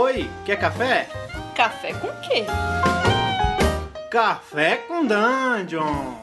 Oi, quer café? Café com quê? Café com Dungeon!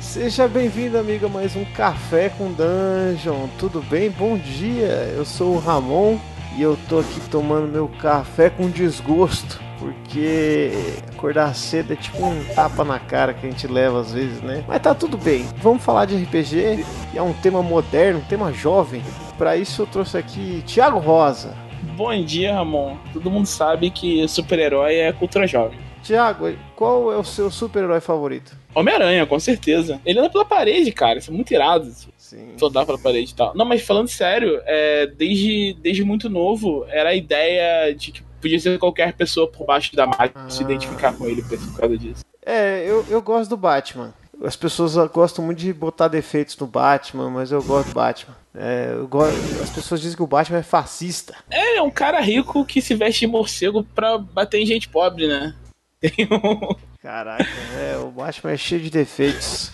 Seja bem-vindo, amigo, a mais um Café com Dungeon. Tudo bem? Bom dia. Eu sou o Ramon e eu tô aqui tomando meu café com desgosto, porque acordar cedo é tipo um tapa na cara que a gente leva às vezes, né? Mas tá tudo bem. Vamos falar de RPG, que é um tema moderno, um tema jovem. Para isso eu trouxe aqui Thiago Rosa. Bom dia, Ramon. Todo mundo sabe que super-herói é cultura jovem. Tiago, qual é o seu super-herói favorito? Homem-Aranha, com certeza. Ele anda pela parede, cara. Isso é muito irado. Sim. Soldar pela parede e tal. Não, mas falando sério, é, desde, desde muito novo, era a ideia de que podia ser qualquer pessoa por baixo da máquina Ah. se identificar com ele por causa disso. É, eu, eu gosto do Batman. As pessoas gostam muito de botar defeitos no Batman, mas eu gosto do Batman. É, eu go... As pessoas dizem que o Batman é fascista. É, é um cara rico que se veste de morcego pra bater em gente pobre, né? Tem um... Caraca, é, o Batman é cheio de defeitos.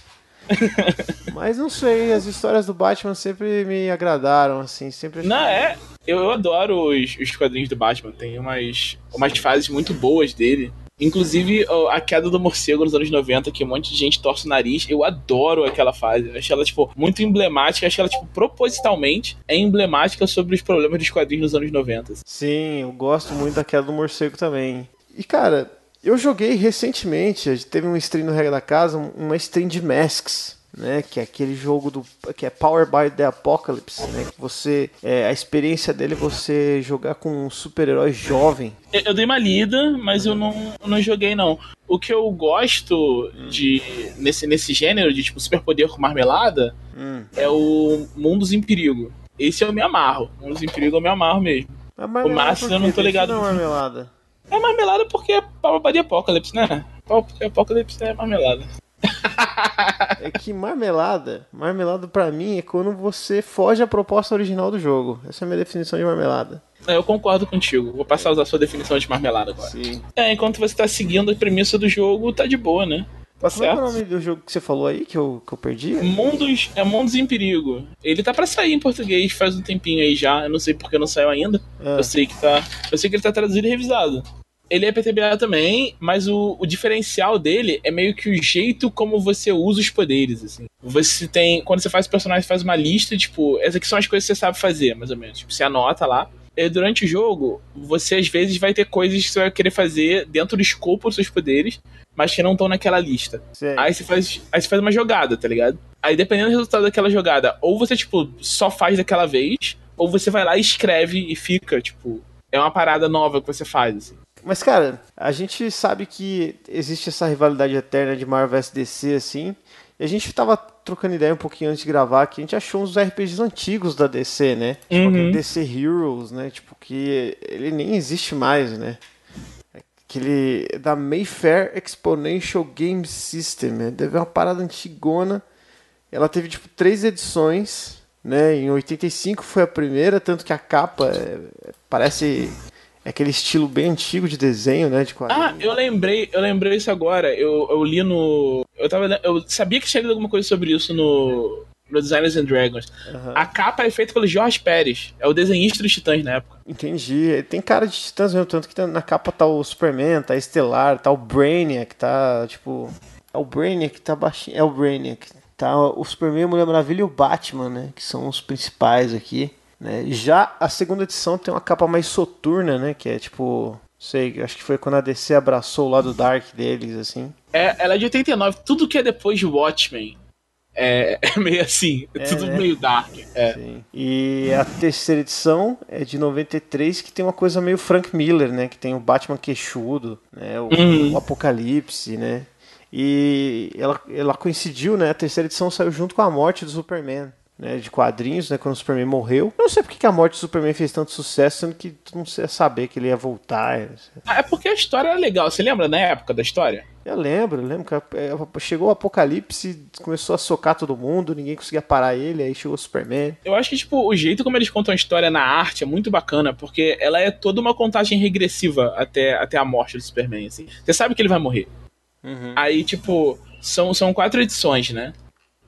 Mas não sei, as histórias do Batman sempre me agradaram, assim, sempre. Não, é. Eu, adoro os, os quadrinhos do Batman. Tem umas, umas fases muito boas dele. Inclusive, a queda do morcego nos anos 90, que um monte de gente torce o nariz. Eu adoro aquela fase. Eu acho ela, tipo, muito emblemática. Eu acho que ela, tipo, propositalmente é emblemática sobre os problemas dos quadrinhos nos anos 90. Sim, eu gosto muito da queda do morcego também. E cara, eu joguei recentemente, teve um stream no Regra da Casa, uma stream de Masks. Né, que é aquele jogo do que é Power by the Apocalypse, né? Que você é, a experiência dele é você jogar com um super-herói jovem. Eu, dei uma lida, mas eu não, eu não joguei, não. O que eu gosto de nesse, nesse gênero de, tipo, superpoder com marmelada Hum. é o Mundos em Perigo. Esse eu me amarro. Mundos em Perigo eu me amarro mesmo. Marmelada Márcio, eu não tô ligado. Não marmelada. É marmelada porque é Power Apocalypse, né? Power Apocalypse é marmelada. É que marmelada, marmelada pra mim é quando você foge à proposta original do jogo. Essa é a minha definição de marmelada. É, eu concordo contigo. Vou passar a usar a sua definição de marmelada agora. Sim. É, enquanto você tá seguindo a premissa do jogo, tá de boa, né? Tá é que é o certo? nome do jogo que você falou aí que eu, que eu perdi? Mundos, é Mundos em Perigo. Ele tá pra sair em português faz um tempinho aí já. Eu não sei porque não saiu ainda. Ah, Eu sei que tá. Eu sei que ele tá traduzido e revisado. Ele é PTBA também, mas o, o diferencial dele é meio que o jeito como você usa os poderes, assim. Você tem. Quando você faz o personagem, faz uma lista, tipo, essas aqui são as coisas que você sabe fazer, mais ou menos. Tipo, você anota lá. E durante o jogo, você às vezes vai ter coisas que você vai querer fazer dentro do escopo dos seus poderes, mas que não estão naquela lista. sei. Aí você faz, aí você faz uma jogada, tá ligado? Aí dependendo do resultado daquela jogada, ou você, tipo, só faz daquela vez, ou você vai lá e escreve e fica, tipo, é uma parada nova que você faz, assim. Mas, cara, a gente sabe que existe essa rivalidade eterna de Marvel vs DC, assim. E a gente tava trocando ideia um pouquinho antes de gravar que a gente achou uns RPGs antigos da DC, né? Tipo Uhum. aquele DC Heroes, né? Tipo, que ele nem existe mais, né? Aquele da Mayfair Exponential Game System, né? Deve uma parada antigona. Ela teve, tipo, três edições, né? Em 85 foi a primeira, tanto que a capa é- parece aquele estilo bem antigo de desenho, né? De quadrinho. Ah, eu lembrei, eu lembrei isso agora. Eu, eu li no. Eu, tava, eu sabia que tinha lido alguma coisa sobre isso no. No Designers and Dragons. Aham. A capa é feita pelo Jorge Pérez. É o desenhista dos Titãs na época. Entendi. Tem cara de titãs mesmo, tanto que tá- na capa tá o Superman, tá Estelar, tá o Brainiac, tá tipo. É o Brainiac que tá baixinho. É o Brainiac. Tá o Superman, a Mulher Maravilha e o Batman, né? Que são os principais aqui. Né? Já a segunda edição tem uma capa mais soturna, né? Que é tipo. Sei, acho que foi quando a DC abraçou o lado dark deles, assim. É, ela é de 89. Tudo que é depois de Watchmen é, é meio assim. É, É, tudo né? meio dark. É. Sim. E a terceira edição é de 93, que tem uma coisa meio Frank Miller, né? Que tem o Batman queixudo, né? O, Uhum. o Apocalipse, né? E ela, ela coincidiu, né? A terceira edição saiu junto com a morte do Superman. Né, de quadrinhos, né, quando o Superman morreu. Eu não sei porque que a morte do Superman fez tanto sucesso, sendo que tu não ia saber que ele ia voltar. Ah, É porque a história era legal. Você lembra na época da história? Eu lembro, eu lembro que é, chegou o Apocalipse, começou a socar todo mundo, ninguém conseguia parar ele, aí chegou o Superman. Eu acho que, tipo, o jeito como eles contam a história na arte é muito bacana, porque ela é toda uma contagem regressiva até, até a morte do Superman, assim. Você sabe que ele vai morrer. Aí, tipo, são, são quatro edições, né?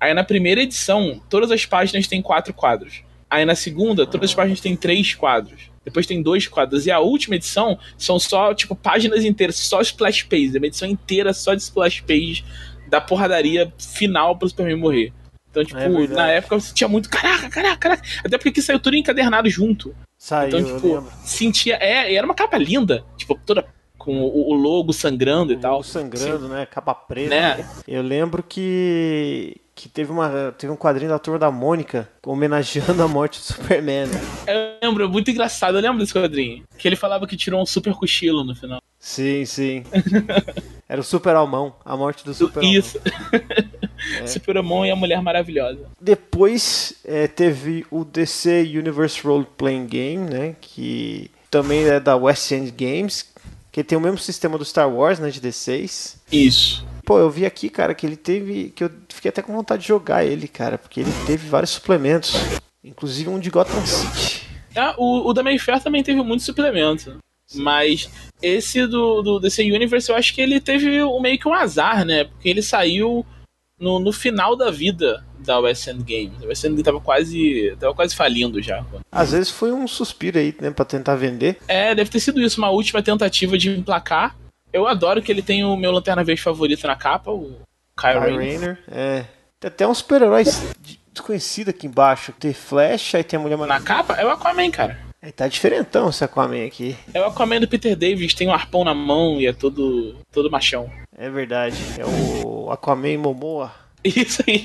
Aí na primeira edição, todas as páginas têm quatro quadros. Aí na segunda, todas as páginas têm três quadros. Depois tem dois quadros. E a última edição são só, tipo, páginas inteiras, só splash pages. É uma edição inteira só de splash pages da porradaria final pro Superman morrer. Então, tipo, É na época você tinha muito. Caraca, caraca, caraca. Até porque saiu tudo encadernado junto. Saiu, Então, tipo, sentia. É, era uma capa linda. Tipo, toda com o, logo sangrando e tal. O sangrando, né? Capa preta. Né? Eu lembro que que teve uma teve um quadrinho da turma da Mônica homenageando a morte do Superman. né? Eu lembro, é muito engraçado. Eu lembro desse quadrinho. Que ele falava que tirou um super cochilo no final. Sim, sim. Era o Super Almão, a morte do Super Almão. Isso. Superman e a Mulher Maravilhosa. Depois é, teve o DC Universe Role Playing Game, né? Que também é da West End Games, que tem o mesmo sistema do Star Wars, né? De D6. Isso. Pô, eu vi aqui, cara, que ele teve. que eu fiquei até com vontade de jogar ele, cara, porque ele teve vários suplementos. Inclusive um de Gotham City. Ah, o, o da Mayfair também teve muito suplemento. Mas esse do, do DC Universe, eu acho que ele teve um- meio que um azar, né? Porque ele saiu no, no final da vida da West End Games. A West End tava quase, tava quase falindo já. Às vezes foi um suspiro aí, né, pra tentar vender. É, deve ter sido isso, uma última tentativa de emplacar. Eu adoro que ele tem o meu Lanterna Verde favorito na capa, o Kyle Rayner. Rayner, é. Tem até uns super-heróis de- desconhecidos aqui embaixo. Tem Flash, aí tem a Mulher Na Maravilha. capa é o Aquaman, cara. Aí tá diferentão esse Aquaman aqui. É o Aquaman do Peter Davis, tem um arpão na mão e é todo, todo machão. É verdade. É o Aquaman Momoa. Isso aí.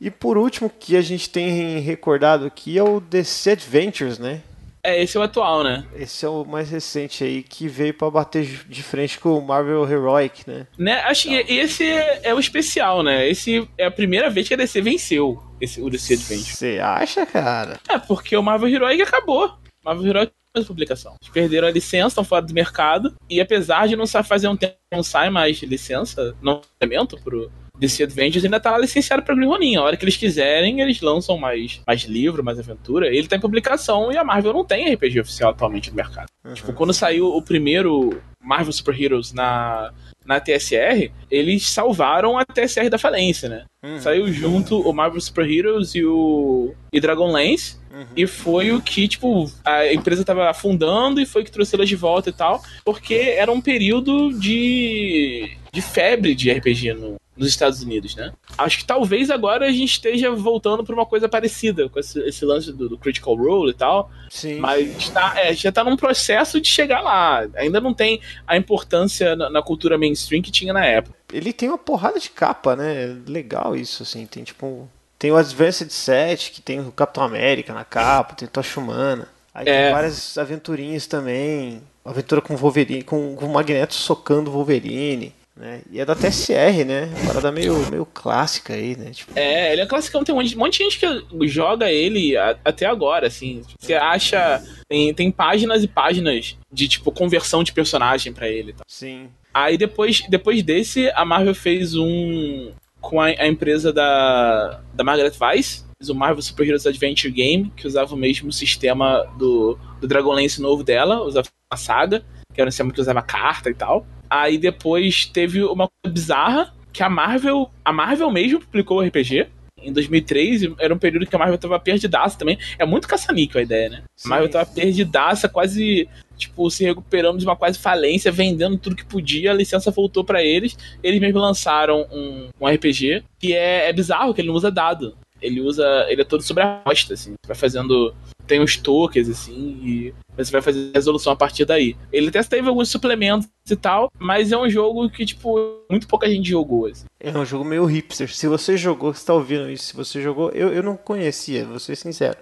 E por último, que a gente tem recordado aqui é o DC Adventures, né? É, esse é o atual, né? Esse é o mais recente aí, que veio pra bater de frente com o Marvel Heroic, né? né? Acho que esse é, é o especial, né? Esse é a primeira vez que a DC venceu esse, o DC Adventure. Você acha, cara? É, porque o Marvel Heroic acabou. Marvel Heroic fez publicação. Eles perderam a licença, estão fora do mercado. E apesar de não fazer um tempo não sai mais licença, não lançamento pro DC Adventures, ainda tá lá licenciado pra Green Ronin. A hora que eles quiserem, eles lançam mais, mais livro, mais aventura. Ele tá em publicação e a Marvel não tem RPG oficial atualmente no mercado. Tipo, quando saiu o primeiro Marvel Super Heroes na, na TSR, eles salvaram a TSR da falência, né? Saiu junto o Marvel Super Heroes e o e Dragonlance. E foi o que, tipo, a empresa tava afundando e foi que trouxe elas de volta e tal. Porque era um período de, de febre de RPG no, nos Estados Unidos, né? Acho que talvez agora a gente esteja voltando pra uma coisa parecida com esse, esse lance do, do Critical Role e tal. Sim. Mas tá, é, já tá num processo de chegar lá. Ainda não tem a importância na, na cultura mainstream que tinha na época. Ele tem uma porrada de capa, né? Legal isso, assim. Tem tipo. Tem o Advanced Set, que tem o Capitão América na capa, tem o Tocha Humana. Aí É. tem várias aventurinhas também. Aventura com Wolverine, com, com o Magneto socando o Wolverine. Né? E é da TSR, né? Parada meio, meio clássica aí, né? Tipo, É, ele é classicão, tem um monte, um monte de gente que joga ele a- até agora, assim. Você acha. Tem, tem páginas e páginas de, tipo, conversão de personagem pra ele. tal. sim. Aí depois, depois desse, a Marvel fez um. com a, a empresa da, da Margaret Weiss, o Marvel Super Heroes Adventure Game, que usava o mesmo sistema do, do Dragonlance novo dela, usava a saga, que era um sistema que usava carta e tal. Aí depois teve uma coisa bizarra, que a Marvel. A Marvel mesmo publicou o RPG. Em 2003, e era um período que a Marvel tava perdidaça também. É muito caça-níquel a ideia, né? Sim. A Marvel tava perdidaça, quase tipo, se recuperando de uma quase falência, vendendo tudo que podia, a licença voltou pra eles. Eles mesmo lançaram um, um RPG que é, é bizarro, que ele não usa dado. Ele usa. Ele é todo sobre a rosta, assim. Vai fazendo. Tem os tokens, assim, e você vai fazer resolução a partir daí. Ele até teve alguns suplementos e tal, mas é um jogo que, tipo, muito pouca gente jogou, assim. É um jogo meio hipster. Se você jogou, você tá ouvindo isso, se você jogou, eu, eu não conhecia, vou ser sincero.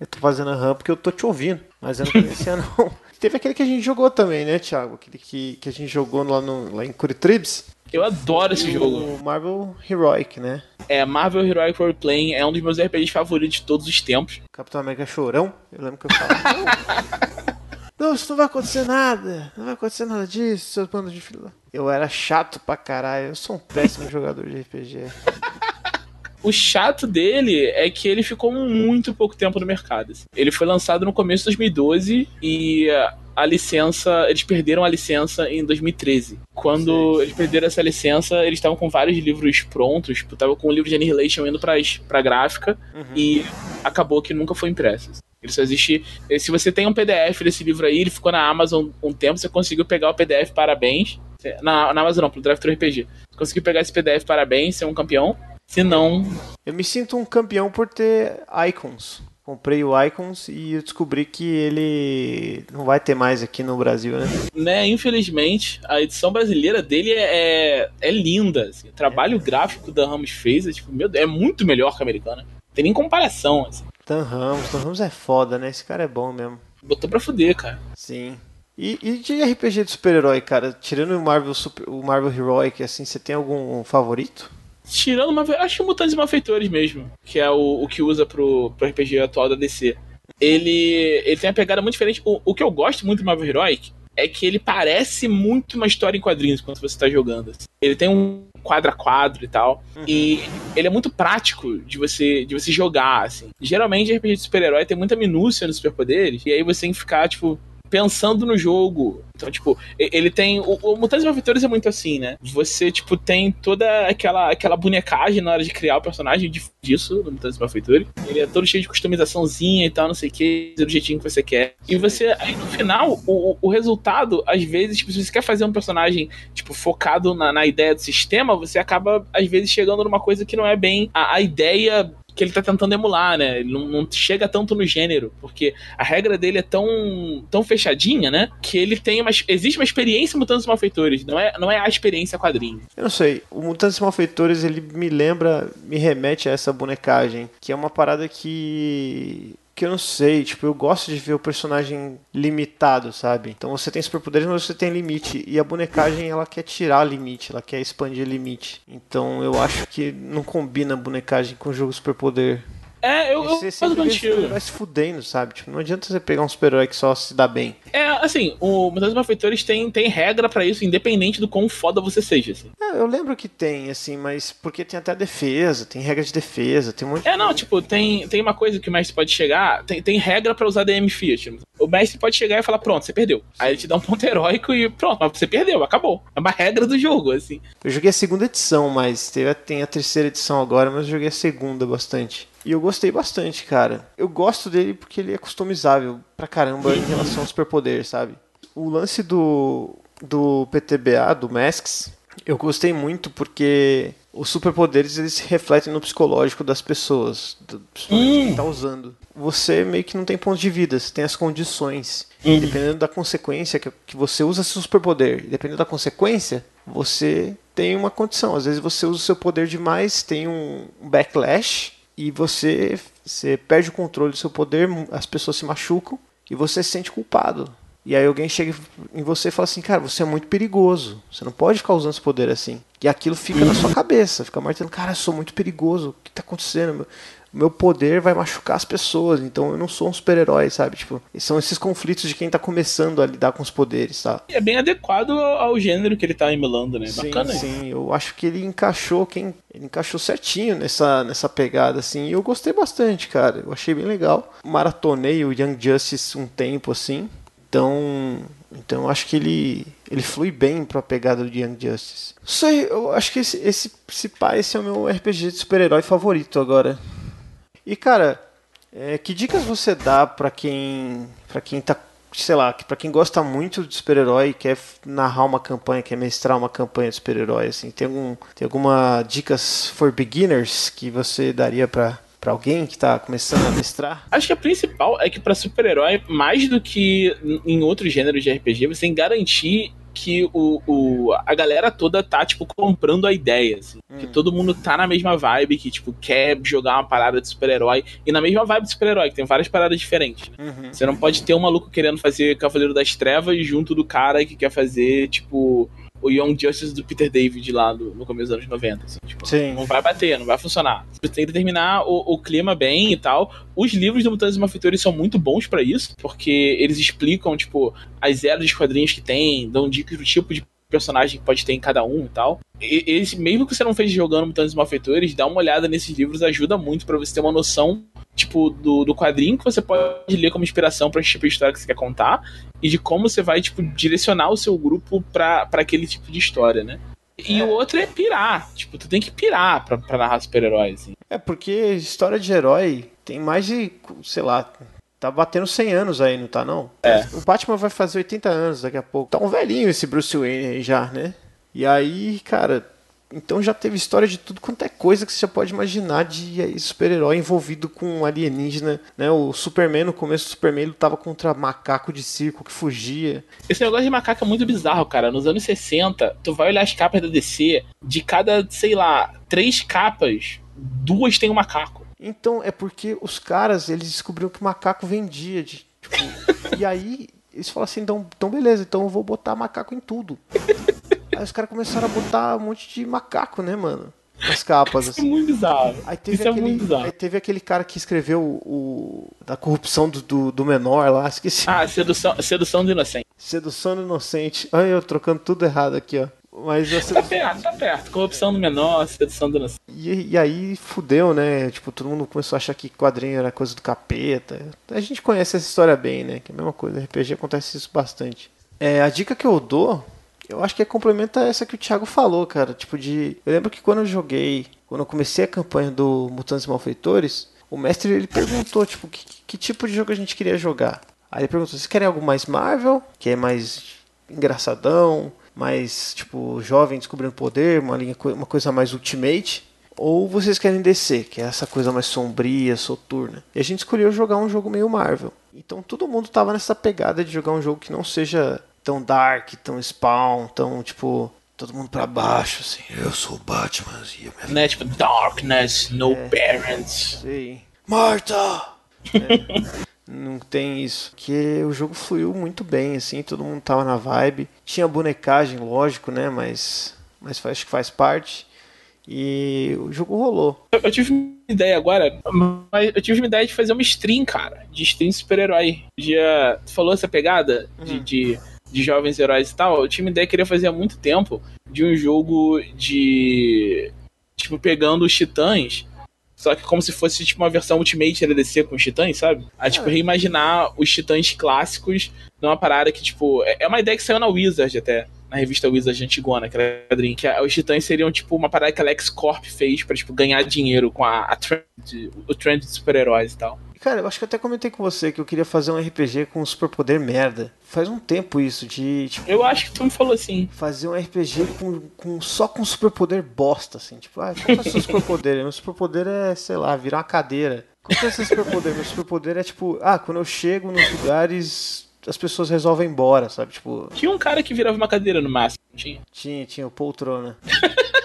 Eu tô fazendo a RAM porque eu tô te ouvindo, mas eu não conhecia não. Teve aquele que a gente jogou também, né, Thiago? Aquele que, que a gente jogou lá, no, lá em Curitribes. Eu adoro esse jogo. Marvel Heroic, né? É, Marvel Heroic Roleplaying é um dos meus RPGs favoritos de todos os tempos. Capitão América Chorão. Eu lembro que eu falava. Não, isso não vai acontecer nada. Não vai acontecer nada disso, seus bandos de fila. Eu era chato pra caralho. Eu sou um péssimo jogador de RPG. O chato dele é que ele ficou muito pouco tempo no mercado. assim. Ele foi lançado no começo de 2012 e a licença, eles perderam a licença em 2013. Quando Sim. eles perderam essa licença, eles estavam com vários livros prontos, estavam com o livro de Annihilation indo pra, pra gráfica uhum. e acabou que nunca foi impresso. Ele só existe. Se você tem um PDF desse livro aí, ele ficou na Amazon um tempo, você conseguiu pegar o PDF, parabéns. Na, na Amazon não, pro Drive RPG. Você conseguiu pegar esse PDF, parabéns, ser um campeão. Se não. Eu me sinto um campeão por ter icons. Comprei o Icons e eu descobri que ele não vai ter mais aqui no Brasil, né? Né, infelizmente, a edição brasileira dele é, é, é linda. Assim. O trabalho é. gráfico da Ramos fez é, tipo, meu, é muito melhor que a americana. Não tem nem comparação. Assim. Dan Ramos, Dan Ramos é foda, né? Esse cara é bom mesmo. Botou pra fuder, cara. Sim. E, e de RPG de super-herói, cara? Tirando o Marvel, Super, o Marvel Heroic, assim, você tem algum favorito? Tirando uma. Acho que Mutantes e Malfeitores mesmo. Que é o, o que usa pro, pro RPG atual da DC. Ele, ele tem uma pegada muito diferente. O, o que eu gosto muito do Marvel Heroic é que ele parece muito uma história em quadrinhos quando você tá jogando. Assim. Ele tem um quadro a quadro e tal. Uhum. E ele é muito prático de você de você jogar, assim. Geralmente, RPG de super-herói tem muita minúcia nos superpoderes. E aí você tem que ficar, tipo, pensando no jogo. Então, tipo, ele tem. O, o Mutantes Malfeitores é muito assim, né? Você, tipo, tem toda aquela, aquela bonecagem na hora de criar o personagem disso no Mutantes Malfeitores. Ele é todo cheio de customizaçãozinha e tal, não sei o que, do jeitinho que você quer. E você, aí no final, o, o resultado, às vezes, tipo, se você quer fazer um personagem, tipo, focado na, na ideia do sistema, você acaba, às vezes, chegando numa coisa que não é bem a, a ideia que ele tá tentando emular, né? Ele não, não, chega tanto no gênero, porque a regra dele é tão, tão fechadinha, né? Que ele tem uma. Existe uma experiência Mutantes Malfeitores, não é, não é a experiência quadrinho. Eu não sei. O Mutantes Malfeitores, ele me lembra, me remete a essa bonecagem, que é uma parada que que eu não sei, tipo, eu gosto de ver o personagem limitado, sabe? Então você tem superpoderes, mas você tem limite. E a bonecagem, ela quer tirar limite, ela quer expandir limite. Então eu acho que não combina bonecagem com o jogo superpoder. É, eu, você sempre vai se fudendo, sabe? Tipo, não adianta você pegar um super-herói que só se dá bem. É, assim, o Mutantes Malfeitores tem, tem regra para isso, independente do quão foda você seja, assim. É, eu lembro que tem, assim, mas porque tem até defesa, tem regra de defesa, tem um monte É, não, tipo, tem, tem uma coisa que o mestre pode chegar, tem, tem regra para usar DM Fiat. O mestre pode chegar e falar, pronto, você perdeu. Sim. Aí ele te dá um ponto heróico e pronto, mas você perdeu, acabou. É uma regra do jogo, assim. Eu joguei a segunda edição, mas teve, tem a terceira edição agora, mas eu joguei a segunda bastante. E eu gostei bastante, cara. Eu gosto dele porque ele é customizável pra caramba em relação aos superpoderes, sabe? O lance do, do PTBA, do Masks, eu gostei muito porque os superpoderes eles se refletem no psicológico das pessoas, do, hum. quem tá usando. Você meio que não tem ponto de vida, você tem as condições. Hum. Dependendo da consequência que, que você usa seu superpoder, dependendo da consequência, você tem uma condição. Às vezes você usa o seu poder demais, tem um backlash e você, você perde o controle do seu poder, as pessoas se machucam e você se sente culpado. E aí alguém chega em você e fala assim, cara, você é muito perigoso. Você não pode ficar usando esse poder assim. E aquilo fica na sua cabeça, fica martelando, cara, eu sou muito perigoso. O que está acontecendo? meu poder vai machucar as pessoas, então eu não sou um super-herói, sabe? Tipo, são esses conflitos de quem tá começando a lidar com os poderes, tá? É bem adequado ao gênero que ele tá emulando, né? Sim, Bacana. Sim, eu acho que ele encaixou quem ele encaixou certinho nessa, nessa pegada assim, e eu gostei bastante, cara. Eu achei bem legal. Maratonei o Young Justice um tempo assim. Então, então eu acho que ele ele flui bem pra pegada do Young Justice. Sei, eu acho que esse esse, esse, esse é o meu RPG de super-herói favorito agora. E cara, é, que dicas você dá para quem para quem tá, sei lá, para quem gosta muito de super-herói e quer narrar uma campanha, quer mestrar uma campanha de super-herói assim? Tem algum tem alguma dicas for beginners que você daria para para alguém que está começando a mestrar? Acho que a principal é que para super-herói, mais do que em outros gêneros de RPG, você tem que garantir que o, o, a galera toda tá, tipo, comprando a ideia, assim. Hum. Que todo mundo tá na mesma vibe, que, tipo, quer jogar uma parada de super-herói. E na mesma vibe de super-herói, que tem várias paradas diferentes, né? uhum. Você não pode ter um maluco querendo fazer Cavaleiro das Trevas junto do cara que quer fazer, tipo, o Young Justice do Peter David lá do, no começo dos anos 90. Assim, tipo, Sim. Não vai bater, não vai funcionar. Você tem que determinar o, o clima bem e tal. Os livros do Mutantes e Malfeitores são muito bons para isso, porque eles explicam, tipo, as eras de quadrinhos que tem, dão dicas do tipo de personagem que pode ter em cada um e tal. E, eles, mesmo que você não fez jogando Mutantes Malfeitores, dá uma olhada nesses livros ajuda muito para você ter uma noção tipo, do, do quadrinho que você pode ler como inspiração para tipo de história que você quer contar, e de como você vai, tipo, direcionar o seu grupo para aquele tipo de história, né? E é. o outro é pirar. Tipo, tu tem que pirar pra, pra narrar super-heróis. Assim. É, porque história de herói tem mais de, sei lá, Tá batendo 100 anos aí, não tá não? É. O Batman vai fazer 80 anos daqui a pouco. Tá um velhinho esse Bruce Wayne aí já, né? E aí, cara, então já teve história de tudo quanto é coisa que você já pode imaginar de super-herói envolvido com alienígena, né? O Superman, no começo do Superman, ele lutava contra macaco de circo que fugia. Esse negócio de macaco é muito bizarro, cara. Nos anos 60, tu vai olhar as capas da DC, de cada, sei lá, três capas, duas tem um macaco. Então, é porque os caras, eles descobriram que macaco vendia. De, tipo, e aí, eles falaram assim, então, então beleza, então eu vou botar macaco em tudo. Aí os caras começaram a botar um monte de macaco, né, mano? Nas capas. Isso é assim. é muito bizarro. Aí teve, Isso é aquele, é muito bizarro. aí teve aquele cara que escreveu o, da corrupção do, do, do, menor lá, esqueci. Ah, sedução, sedução do inocente. Sedução do inocente. Olha eu trocando tudo errado aqui, ó. Mas. Tá perto, tá perto. Corrupção do menor, sedução do. E, e aí fudeu, né? Tipo, todo mundo começou a achar que quadrinho era coisa do capeta. A gente conhece essa história bem, né? Que é a mesma coisa. RPG acontece isso bastante. É, a dica que eu dou eu acho que é complementa essa que o Thiago falou, cara. Tipo de. Eu lembro que quando eu joguei, quando eu comecei a campanha do Mutantes Malfeitores, o mestre ele perguntou, tipo, que, que tipo de jogo a gente queria jogar. Aí ele perguntou, vocês querem algo mais Marvel, que é mais engraçadão, mais, tipo, jovem descobrindo poder, uma, linha, uma coisa mais Ultimate? Ou vocês querem DC, que é essa coisa mais sombria, soturna? E a gente escolheu jogar um jogo meio Marvel. Então todo mundo tava nessa pegada de jogar um jogo que não seja tão dark, tão spawn, tão tipo todo mundo para baixo, assim. Eu sou o Batman e minha... Né, tipo, darkness, no é, parents. Sim. Marta! É, não tem isso. Que o jogo fluiu muito bem, assim, todo mundo tava na vibe. Tinha bonecagem, lógico, né? Mas, mas acho que faz parte. E o jogo rolou. Eu, eu, tive uma ideia agora, mas eu tive uma ideia de fazer uma stream, cara, de stream super-herói. Já falou essa pegada de, uhum. de de jovens heróis e tal, eu tinha uma ideia que queria fazer há muito tempo de um jogo de. Tipo, pegando os titãs. Só que como se fosse tipo uma versão Ultimate da DC com os titãs, sabe? A tipo, ah. reimaginar os titãs clássicos numa parada que, tipo, é, é uma ideia que saiu na Wizard até na revista Wizard antigona, que era quadrinho, que os titãs seriam tipo uma parada que a LexCorp fez pra tipo, ganhar dinheiro com a, a trend, o trend de super-heróis e tal. Cara, eu acho que até comentei com você que eu queria fazer um RPG com superpoder merda. Faz um tempo isso, de. Tipo, eu acho que tu me falou assim. Fazer um RPG com, com só com superpoder bosta, assim. Tipo, ah, qual é o seu superpoder? Meu superpoder é, sei lá, virar uma cadeira. Qual é o seu superpoder? Meu superpoder é tipo, ah, quando eu chego nos lugares as pessoas resolvem ir embora, sabe? Tipo. Tinha um cara que virava uma cadeira no máximo, tinha? Tinha, tinha, o poltrona.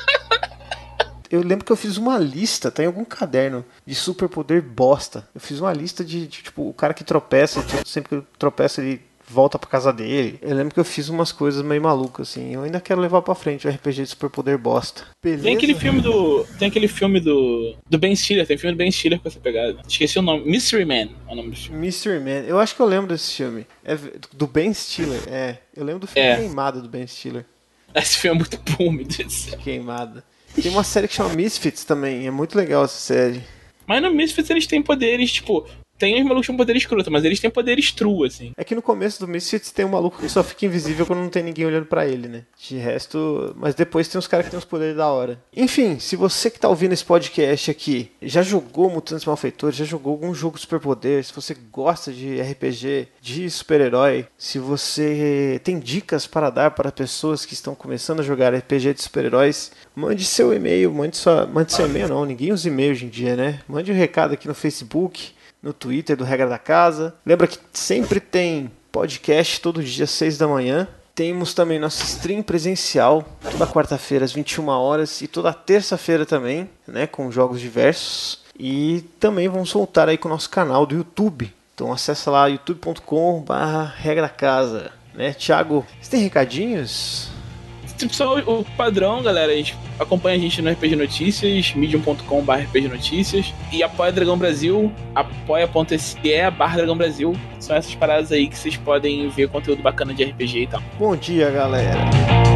eu lembro que eu fiz uma lista, tem tá algum caderno de superpoder bosta. Eu fiz uma lista de, de tipo, o cara que tropeça, tipo, sempre que tropeça ele volta pra casa dele. Eu lembro que eu fiz umas coisas meio malucas, assim. Eu ainda quero levar pra frente o RPG de superpoder bosta. Beleza? Tem aquele filme do. Tem aquele filme do. Do Ben Stiller, tem filme do Ben Stiller com essa pegada. Esqueci o nome. Mystery Man é o nome do filme. Mystery Man. Eu acho que eu lembro desse filme. É do Ben Stiller, é. Eu lembro do filme é. Queimado do Ben Stiller. Esse filme é muito bom, meu Deus Queimada. Tem uma série que chama Misfits também, é muito legal essa série. Mas no Misfits eles têm poderes, tipo, tem os malucos com poder escroto, mas eles têm poderes true, assim. É que no começo do Misfits tem um maluco que só fica invisível quando não tem ninguém olhando para ele, né? De resto. Mas depois tem uns caras que tem uns poderes da hora. Enfim, se você que tá ouvindo esse podcast aqui já jogou Mutantes Malfeitores, já jogou algum jogo de superpoder, se você gosta de RPG, de super-herói, se você tem dicas para dar para pessoas que estão começando a jogar RPG de super-heróis, mande seu e-mail, mande, sua, mande seu e-mail não, ninguém usa e-mail hoje em dia, né? Mande um recado aqui no Facebook no Twitter do Regra da Casa. Lembra que sempre tem podcast todo dia às 6 da manhã. Temos também nosso stream presencial toda quarta-feira às 21 horas e toda terça-feira também, né, com jogos diversos. E também vamos soltar aí com o nosso canal do YouTube. Então acessa lá youtube.com/regra casa, né? Thiago, você tem recadinhos? Tipo, só o padrão, galera. Acompanha a gente no RPG Notícias, medium.com.br RPG Notícias. E apoia Dragão Brasil, apoia.se barra Dragão Brasil. São essas paradas aí que vocês podem ver conteúdo bacana de RPG e tal. Bom dia, galera.